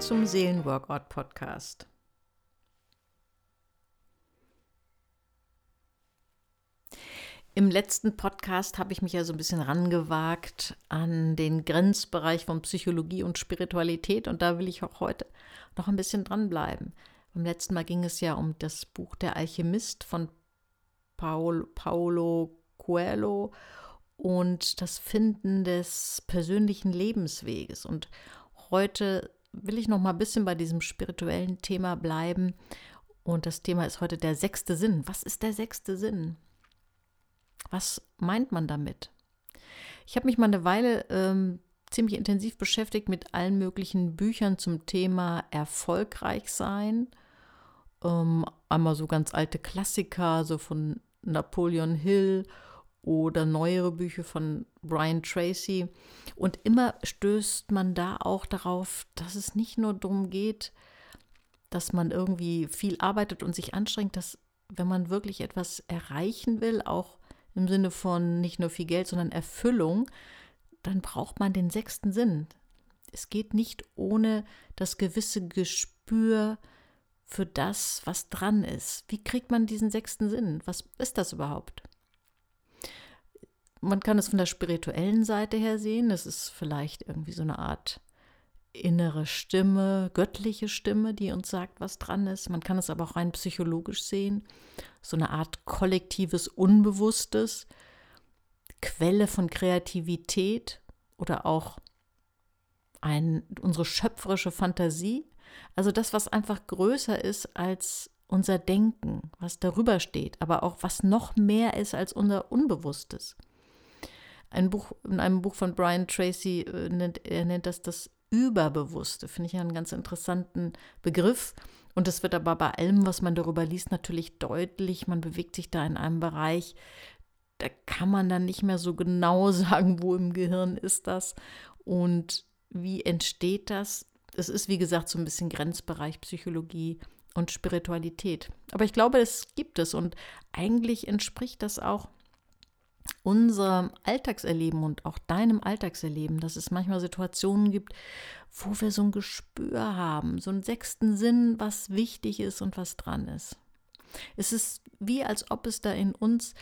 zum Seelenworkout Podcast. Im letzten Podcast habe ich mich ja so ein bisschen rangewagt an den Grenzbereich von Psychologie und Spiritualität und da will ich auch heute noch ein bisschen dranbleiben. Beim letzten Mal ging es ja um das Buch Der Alchemist von Paul, Paulo Coelho und das Finden des persönlichen Lebensweges. Und heute will ich noch mal ein bisschen bei diesem spirituellen Thema bleiben. Und das Thema ist heute der sechste Sinn. Was ist der sechste Sinn? Was meint man damit? Ich habe mich mal eine Weile ähm, ziemlich intensiv beschäftigt mit allen möglichen Büchern zum Thema erfolgreich sein. Ähm, einmal so ganz alte Klassiker, so von Napoleon Hill oder neuere Bücher von Brian Tracy. Und immer stößt man da auch darauf, dass es nicht nur darum geht, dass man irgendwie viel arbeitet und sich anstrengt, dass wenn man wirklich etwas erreichen will, auch im Sinne von nicht nur viel Geld, sondern Erfüllung, dann braucht man den sechsten Sinn. Es geht nicht ohne das gewisse Gespür für das, was dran ist. Wie kriegt man diesen sechsten Sinn? Was ist das überhaupt? Man kann es von der spirituellen Seite her sehen. Es ist vielleicht irgendwie so eine Art innere Stimme, göttliche Stimme, die uns sagt, was dran ist. Man kann es aber auch rein psychologisch sehen. So eine Art kollektives Unbewusstes, Quelle von Kreativität oder auch ein, unsere schöpferische Fantasie. Also das, was einfach größer ist als unser Denken, was darüber steht, aber auch was noch mehr ist als unser Unbewusstes. Ein Buch, in einem Buch von Brian Tracy, äh, nennt, er nennt das das Überbewusste, finde ich einen ganz interessanten Begriff. Und es wird aber bei allem, was man darüber liest, natürlich deutlich. Man bewegt sich da in einem Bereich, da kann man dann nicht mehr so genau sagen, wo im Gehirn ist das und wie entsteht das. Es ist, wie gesagt, so ein bisschen Grenzbereich Psychologie und Spiritualität. Aber ich glaube, es gibt es und eigentlich entspricht das auch unserem Alltagserleben und auch deinem Alltagserleben, dass es manchmal Situationen gibt, wo wir so ein Gespür haben, so einen sechsten Sinn, was wichtig ist und was dran ist. Es ist wie, als ob es da in uns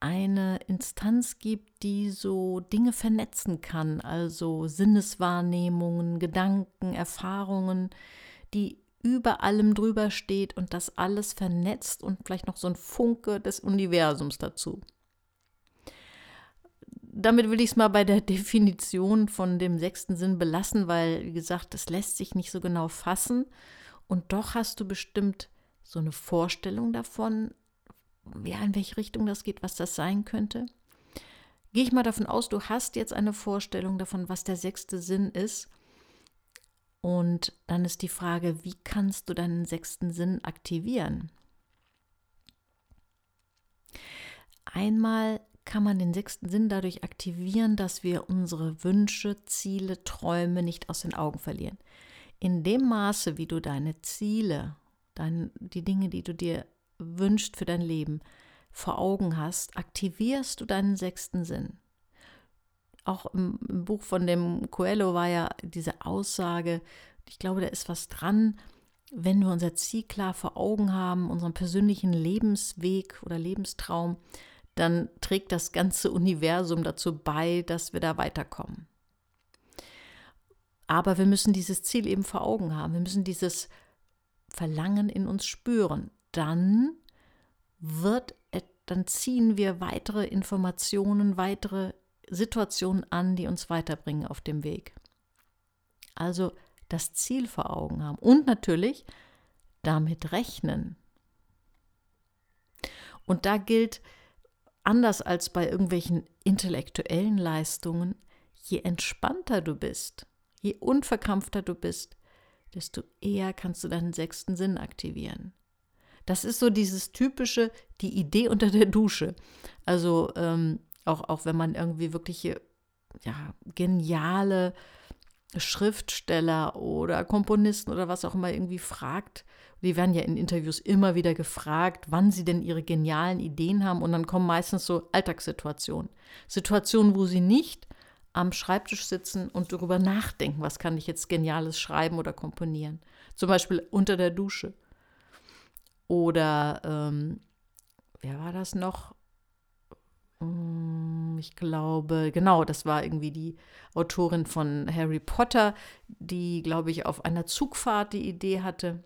eine Instanz gibt, die so Dinge vernetzen kann, also Sinneswahrnehmungen, Gedanken, Erfahrungen, die über allem drüber steht und das alles vernetzt und vielleicht noch so ein Funke des Universums dazu damit will ich es mal bei der Definition von dem sechsten Sinn belassen, weil, wie gesagt, das lässt sich nicht so genau fassen. Und doch hast du bestimmt so eine Vorstellung davon, ja, in welche Richtung das geht, was das sein könnte. Gehe ich mal davon aus, du hast jetzt eine Vorstellung davon, was der sechste Sinn ist. Und dann ist die Frage, wie kannst du deinen sechsten Sinn aktivieren? Einmal kann man den sechsten Sinn dadurch aktivieren, dass wir unsere Wünsche, Ziele, Träume nicht aus den Augen verlieren. In dem Maße, wie du deine Ziele, dein, die Dinge, die du dir wünschst für dein Leben, vor Augen hast, aktivierst du deinen sechsten Sinn. Auch im, Buch von dem Coelho war ja diese Aussage, ich glaube, da ist was dran, wenn wir unser Ziel klar vor Augen haben, unseren persönlichen Lebensweg oder Lebenstraum, dann trägt das ganze Universum dazu bei, dass wir da weiterkommen. Aber wir müssen dieses Ziel eben vor Augen haben. Wir müssen dieses Verlangen in uns spüren. Dann wird, dann ziehen wir weitere Informationen, weitere Situationen an, die uns weiterbringen auf dem Weg. Also das Ziel vor Augen haben und natürlich damit rechnen. Und da gilt, anders als bei irgendwelchen intellektuellen Leistungen, je entspannter du bist, je unverkrampfter du bist, desto eher kannst du deinen sechsten Sinn aktivieren. Das ist so dieses typische, die Idee unter der Dusche. Also ähm, auch, auch wenn man irgendwie wirkliche ja, geniale Schriftsteller oder Komponisten oder was auch immer irgendwie fragt, die werden ja in Interviews immer wieder gefragt, wann sie denn ihre genialen Ideen haben. Und dann kommen meistens so Alltagssituationen. Situationen, wo sie nicht am Schreibtisch sitzen und darüber nachdenken, was kann ich jetzt Geniales schreiben oder komponieren. Zum Beispiel unter der Dusche. Oder, ähm, wer war das noch? Hm, ich glaube, genau, das war irgendwie die Autorin von Harry Potter, die, glaube ich, auf einer Zugfahrt die Idee hatte.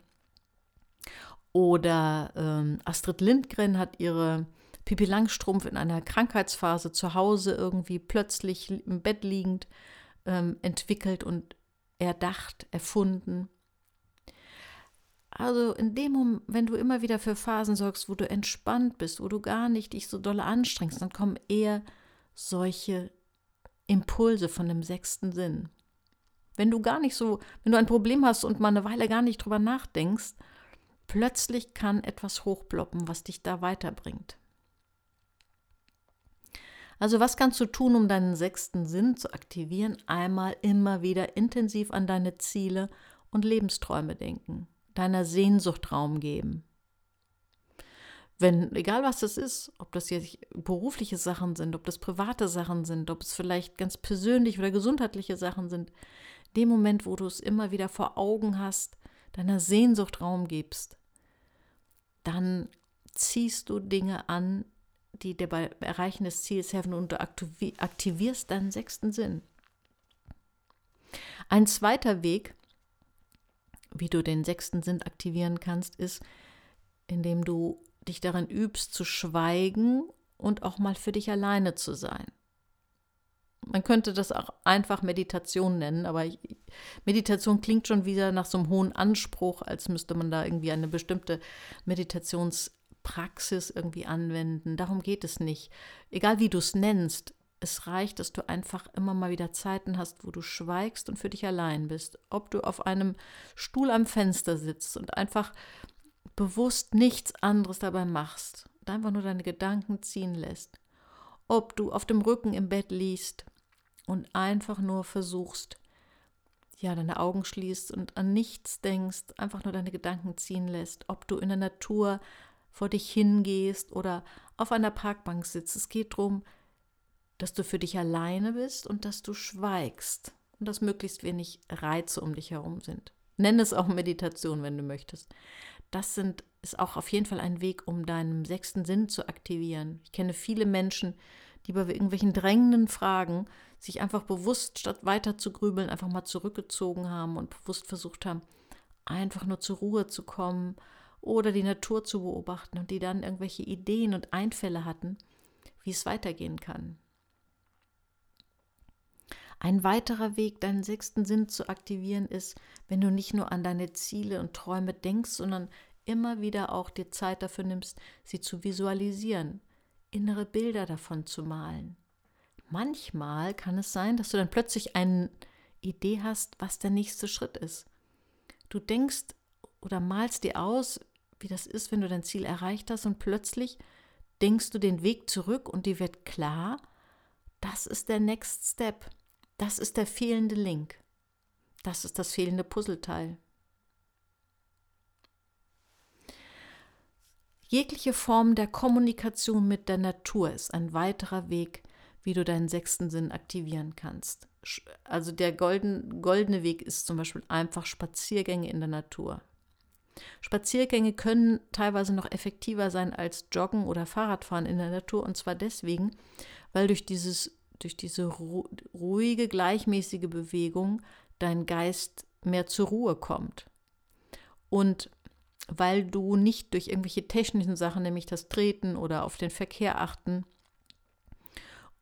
Oder ähm, Astrid Lindgren hat ihre Pipi Langstrumpf in einer Krankheitsphase zu Hause irgendwie plötzlich im Bett liegend ähm, entwickelt und erdacht, erfunden. Also in dem Moment, wenn du immer wieder für Phasen sorgst, wo du entspannt bist, wo du gar nicht dich so dolle anstrengst, dann kommen eher solche Impulse von dem sechsten Sinn. Wenn du gar nicht so, wenn du ein Problem hast und mal eine Weile gar nicht drüber nachdenkst, plötzlich kann etwas hochploppen, was dich da weiterbringt. Also was kannst du tun, um deinen sechsten Sinn zu aktivieren? Einmal immer wieder intensiv an deine Ziele und Lebensträume denken, deiner Sehnsucht Raum geben. Wenn, egal was das ist, ob das jetzt berufliche Sachen sind, ob das private Sachen sind, ob es vielleicht ganz persönlich oder gesundheitliche Sachen sind, dem Moment, wo du es immer wieder vor Augen hast, deiner Sehnsucht Raum gibst, dann ziehst du Dinge an, die dir beim Erreichen des Ziels helfen und du aktivierst deinen sechsten Sinn. Ein zweiter Weg, wie du den sechsten Sinn aktivieren kannst, ist, indem du dich darin übst, zu schweigen und auch mal für dich alleine zu sein. Man könnte das auch einfach Meditation nennen, aber Meditation klingt schon wieder nach so einem hohen Anspruch, als müsste man da irgendwie eine bestimmte Meditations- Praxis irgendwie anwenden. Darum geht es nicht. Egal wie du es nennst, es reicht, dass du einfach immer mal wieder Zeiten hast, wo du schweigst und für dich allein bist. Ob du auf einem Stuhl am Fenster sitzt und einfach bewusst nichts anderes dabei machst und einfach nur deine Gedanken ziehen lässt. Ob du auf dem Rücken im Bett liest und einfach nur versuchst, ja, deine Augen schließt und an nichts denkst, einfach nur deine Gedanken ziehen lässt. Ob du in der Natur vor dich hingehst oder auf einer Parkbank sitzt. Es geht darum, dass du für dich alleine bist und dass du schweigst und dass möglichst wenig Reize um dich herum sind. Nenn es auch Meditation, wenn du möchtest. Das sind, ist auch auf jeden Fall ein Weg, um deinen sechsten Sinn zu aktivieren. Ich kenne viele Menschen, die bei irgendwelchen drängenden Fragen sich einfach bewusst, statt weiter zu grübeln, einfach mal zurückgezogen haben und bewusst versucht haben, einfach nur zur Ruhe zu kommen oder die Natur zu beobachten und die dann irgendwelche Ideen und Einfälle hatten, wie es weitergehen kann. Ein weiterer Weg, deinen sechsten Sinn zu aktivieren, ist, wenn du nicht nur an deine Ziele und Träume denkst, sondern immer wieder auch dir Zeit dafür nimmst, sie zu visualisieren, innere Bilder davon zu malen. Manchmal kann es sein, dass du dann plötzlich eine Idee hast, was der nächste Schritt ist. Du denkst oder malst dir aus, wie das ist, wenn du dein Ziel erreicht hast und plötzlich denkst du den Weg zurück und dir wird klar, das ist der Next Step. Das ist der fehlende Link. Das ist das fehlende Puzzleteil. Jegliche Form der Kommunikation mit der Natur ist ein weiterer Weg, wie du deinen sechsten Sinn aktivieren kannst. Also der golden, goldene Weg ist zum Beispiel einfach Spaziergänge in der Natur. Spaziergänge können teilweise noch effektiver sein als Joggen oder Fahrradfahren in der Natur. Und zwar deswegen, weil durch, dieses, durch diese ruhige, gleichmäßige Bewegung dein Geist mehr zur Ruhe kommt. Und weil du nicht durch irgendwelche technischen Sachen, nämlich das Treten oder auf den Verkehr achten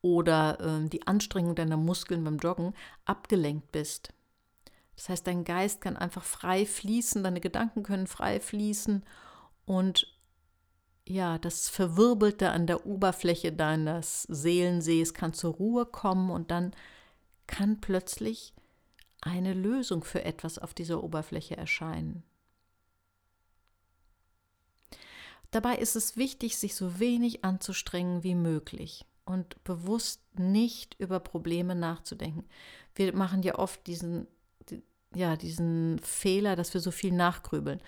oder äh, die Anstrengung deiner Muskeln beim Joggen abgelenkt bist. Das heißt, dein Geist kann einfach frei fließen, deine Gedanken können frei fließen und ja, das Verwirbelte an der Oberfläche deines Seelensees kann zur Ruhe kommen und dann kann plötzlich eine Lösung für etwas auf dieser Oberfläche erscheinen. Dabei ist es wichtig, sich so wenig anzustrengen wie möglich und bewusst nicht über Probleme nachzudenken. Wir machen ja oft diesen ja, diesen Fehler, dass wir so viel nachgrübeln.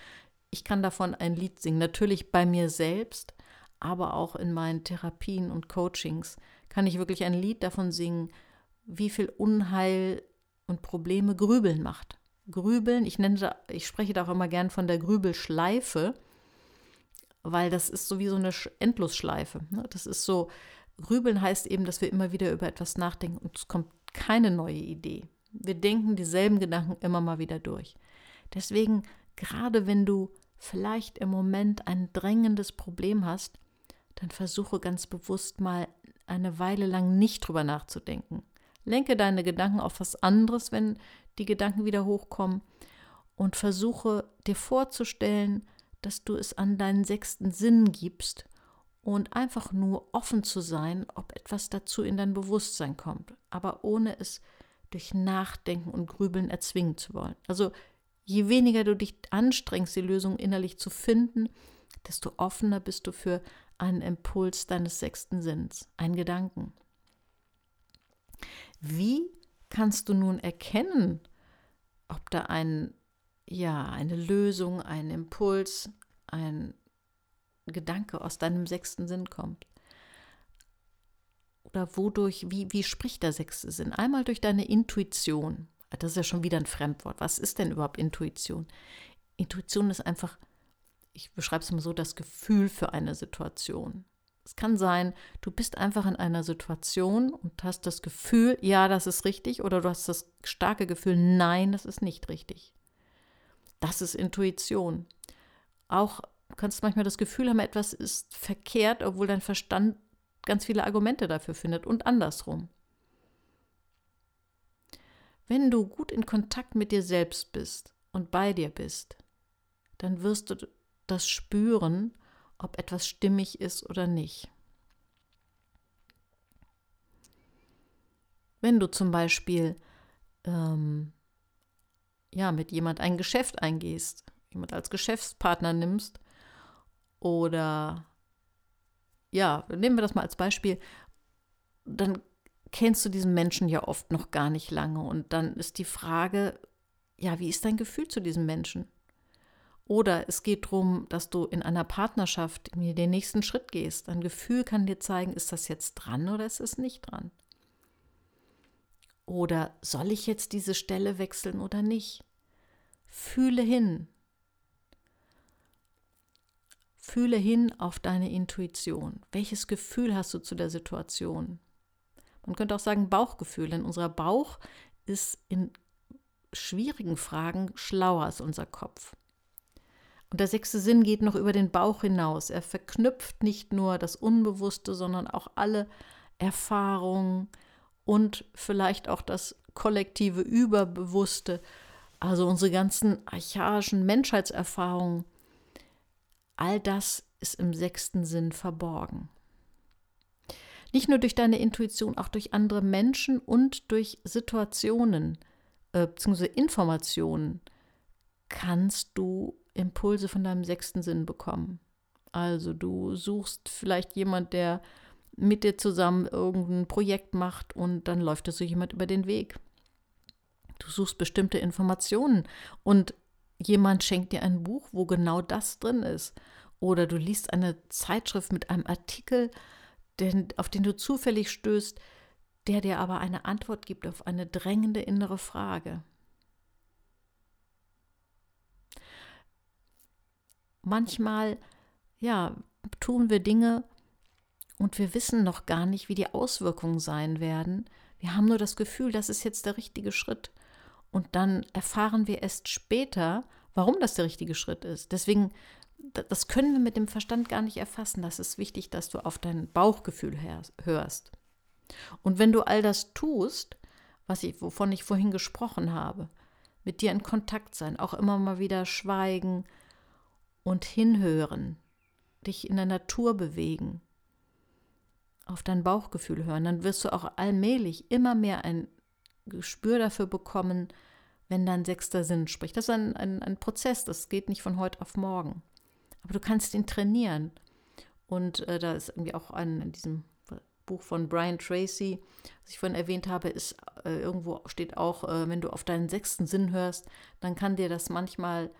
Ich kann davon ein Lied singen, natürlich bei mir selbst, aber auch in meinen Therapien und Coachings kann ich wirklich ein Lied davon singen, wie viel Unheil und Probleme Grübeln macht. Grübeln, ich nenne ich spreche da auch immer gern von der Grübelschleife, weil das ist so wie so eine Endlosschleife. Ne? Das ist so, Grübeln heißt eben, dass wir immer wieder über etwas nachdenken und es kommt keine neue Idee. Wir denken dieselben Gedanken immer mal wieder durch. Deswegen, gerade wenn du vielleicht im Moment ein drängendes Problem hast, dann versuche ganz bewusst mal eine Weile lang nicht drüber nachzudenken. Lenke deine Gedanken auf was anderes, wenn die Gedanken wieder hochkommen und versuche dir vorzustellen, dass du es an deinen sechsten Sinn gibst und einfach nur offen zu sein, ob etwas dazu in dein Bewusstsein kommt, aber ohne es durch Nachdenken und Grübeln erzwingen zu wollen. Also je weniger du dich anstrengst, die Lösung innerlich zu finden, desto offener bist du für einen Impuls deines sechsten Sinns, einen Gedanken. Wie kannst du nun erkennen, ob da ein, ja, eine Lösung, ein Impuls, ein Gedanke aus deinem sechsten Sinn kommt? Oder wodurch, wie, wie spricht der sechste Sinn? Einmal durch deine Intuition. Das ist ja schon wieder ein Fremdwort. Was ist denn überhaupt Intuition? Intuition ist einfach, ich beschreibe es mal so, das Gefühl für eine Situation. Es kann sein, du bist einfach in einer Situation und hast das Gefühl, ja, das ist richtig, oder du hast das starke Gefühl, nein, das ist nicht richtig. Das ist Intuition. Auch kannst du manchmal das Gefühl haben, etwas ist verkehrt, obwohl dein Verstand ganz viele Argumente dafür findet und andersrum. Wenn du gut in Kontakt mit dir selbst bist und bei dir bist, dann wirst du das spüren ob etwas stimmig ist oder nicht. Wenn du zum Beispiel ähm, ja, mit jemand ein Geschäft eingehst, jemand als Geschäftspartner nimmst oder ja, nehmen wir das mal als Beispiel, dann kennst du diesen Menschen ja oft noch gar nicht lange und dann ist die Frage, ja, wie ist dein Gefühl zu diesem Menschen? Oder es geht darum, dass du in einer Partnerschaft den nächsten Schritt gehst. Ein Gefühl kann dir zeigen, ist das jetzt dran oder ist es nicht dran? Oder soll ich jetzt diese Stelle wechseln oder nicht? Fühle hin. Fühle hin auf deine Intuition. Welches Gefühl hast du zu der Situation? Man könnte auch sagen Bauchgefühl, denn unser Bauch ist in schwierigen Fragen schlauer als unser Kopf. Und der sechste Sinn geht noch über den Bauch hinaus. Er verknüpft nicht nur das Unbewusste, sondern auch alle Erfahrungen und vielleicht auch das kollektive Überbewusste, also unsere ganzen archaischen Menschheitserfahrungen. All das ist im sechsten Sinn verborgen. Nicht nur durch deine Intuition, auch durch andere Menschen und durch Situationen äh, bzw. Informationen kannst du Impulse von deinem sechsten Sinn bekommen. Also du suchst vielleicht jemand, der mit dir zusammen irgendein Projekt macht und dann läuft es so jemand über den Weg. Du suchst bestimmte Informationen und jemand schenkt dir ein Buch, wo genau das drin ist. Oder du liest eine Zeitschrift mit einem Artikel, den, auf den du zufällig stößt, der dir aber eine Antwort gibt auf eine drängende innere Frage. manchmal, ja, tun wir Dinge und wir wissen noch gar nicht, wie die Auswirkungen sein werden. Wir haben nur das Gefühl, das ist jetzt der richtige Schritt. Und dann erfahren wir erst später, warum das der richtige Schritt ist. Deswegen, das können wir mit dem Verstand gar nicht erfassen. Das ist wichtig, dass du auf dein Bauchgefühl hörst. Und wenn du all das tust, was ich, wovon ich vorhin gesprochen habe, mit dir in Kontakt sein, auch immer mal wieder schweigen, und hinhören, dich in der Natur bewegen, auf dein Bauchgefühl hören, dann wirst du auch allmählich immer mehr ein Gespür dafür bekommen, wenn dein sechster Sinn spricht. Das ist ein, ein, ein Prozess, das geht nicht von heute auf morgen. Aber du kannst ihn trainieren. Und äh, da ist irgendwie auch ein, in diesem Buch von Brian Tracy, was ich vorhin erwähnt habe, ist äh, irgendwo steht auch, äh, wenn du auf deinen sechsten Sinn hörst, dann kann dir das manchmal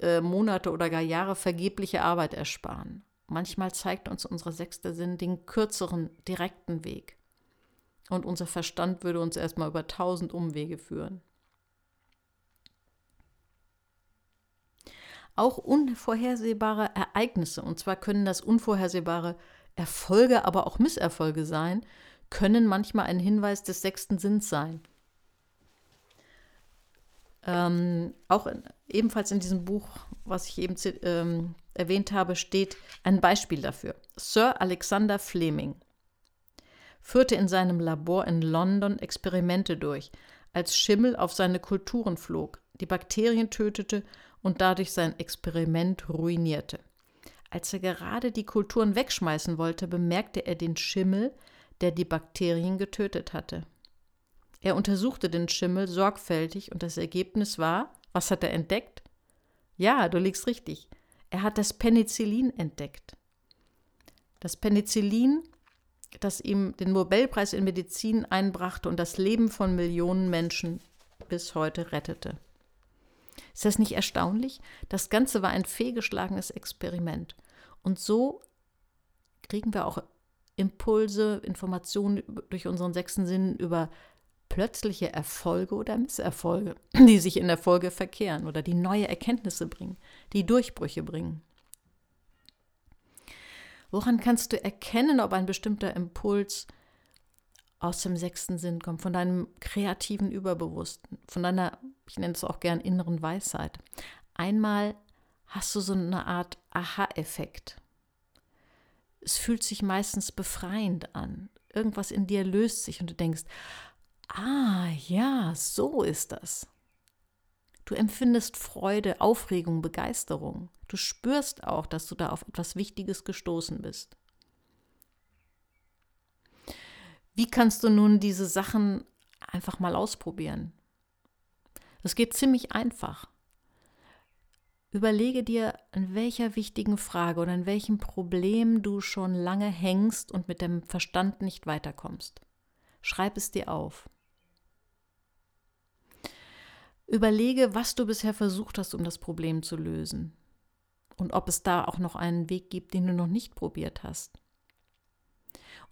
äh, Monate oder gar Jahre vergebliche Arbeit ersparen. Manchmal zeigt uns unser sechster Sinn den kürzeren, direkten Weg. und unser Verstand würde uns erstmal über tausend Umwege führen. Auch unvorhersehbare Ereignisse, und zwar können das unvorhersehbare Erfolge, aber auch Misserfolge sein, können manchmal ein Hinweis des sechsten Sinns sein. Ähm, auch in, ebenfalls in diesem Buch, was ich eben ähm, erwähnt habe, steht ein Beispiel dafür. Sir Alexander Fleming führte in seinem Labor in London Experimente durch, als Schimmel auf seine Kulturen flog, die Bakterien tötete und dadurch sein Experiment ruinierte. Als er gerade die Kulturen wegschmeißen wollte, bemerkte er den Schimmel, der die Bakterien getötet hatte. Er untersuchte den Schimmel sorgfältig und das Ergebnis war, was hat er entdeckt? Ja, du liegst richtig. Er hat das Penicillin entdeckt. Das Penicillin, das ihm den Nobelpreis in Medizin einbrachte und das Leben von Millionen Menschen bis heute rettete. Ist das nicht erstaunlich? Das Ganze war ein fehlgeschlagenes Experiment. Und so kriegen wir auch Impulse, Informationen durch unseren sechsten Sinn über plötzliche Erfolge oder Misserfolge, die sich in der Folge verkehren oder die neue Erkenntnisse bringen, die Durchbrüche bringen. Woran kannst du erkennen, ob ein bestimmter Impuls aus dem sechsten Sinn kommt, von deinem kreativen Überbewussten, von deiner, ich nenne es auch gern inneren Weisheit? Einmal hast du so eine Art Aha-Effekt. Es fühlt sich meistens befreiend an. Irgendwas in dir löst sich und du denkst, Ah, ja, so ist das. Du empfindest Freude, Aufregung, Begeisterung. Du spürst auch, dass du da auf etwas Wichtiges gestoßen bist. Wie kannst du nun diese Sachen einfach mal ausprobieren? Das geht ziemlich einfach. Überlege dir, an welcher wichtigen Frage oder an welchem Problem du schon lange hängst und mit dem Verstand nicht weiterkommst. Schreib es dir auf. Überlege, was du bisher versucht hast, um das Problem zu lösen. Und ob es da auch noch einen Weg gibt, den du noch nicht probiert hast.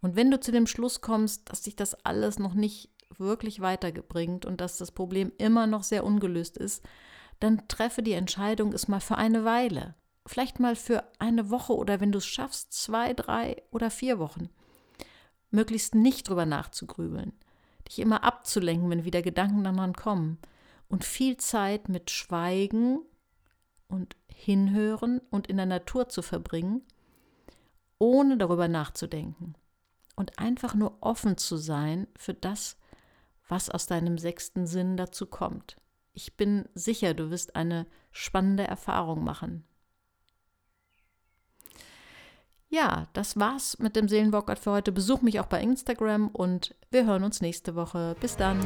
Und wenn du zu dem Schluss kommst, dass dich das alles noch nicht wirklich weiterbringt und dass das Problem immer noch sehr ungelöst ist, dann treffe die Entscheidung, es mal für eine Weile, vielleicht mal für eine Woche oder wenn du es schaffst, zwei, drei oder vier Wochen, möglichst nicht drüber nachzugrübeln, dich immer abzulenken, wenn wieder Gedanken daran kommen, und viel Zeit mit Schweigen und Hinhören und in der Natur zu verbringen, ohne darüber nachzudenken und einfach nur offen zu sein für das, was aus deinem sechsten Sinn dazu kommt. Ich bin sicher, du wirst eine spannende Erfahrung machen. Ja, das war's mit dem Seelenworkout für heute. Besuch mich auch bei Instagram und wir hören uns nächste Woche. Bis dann.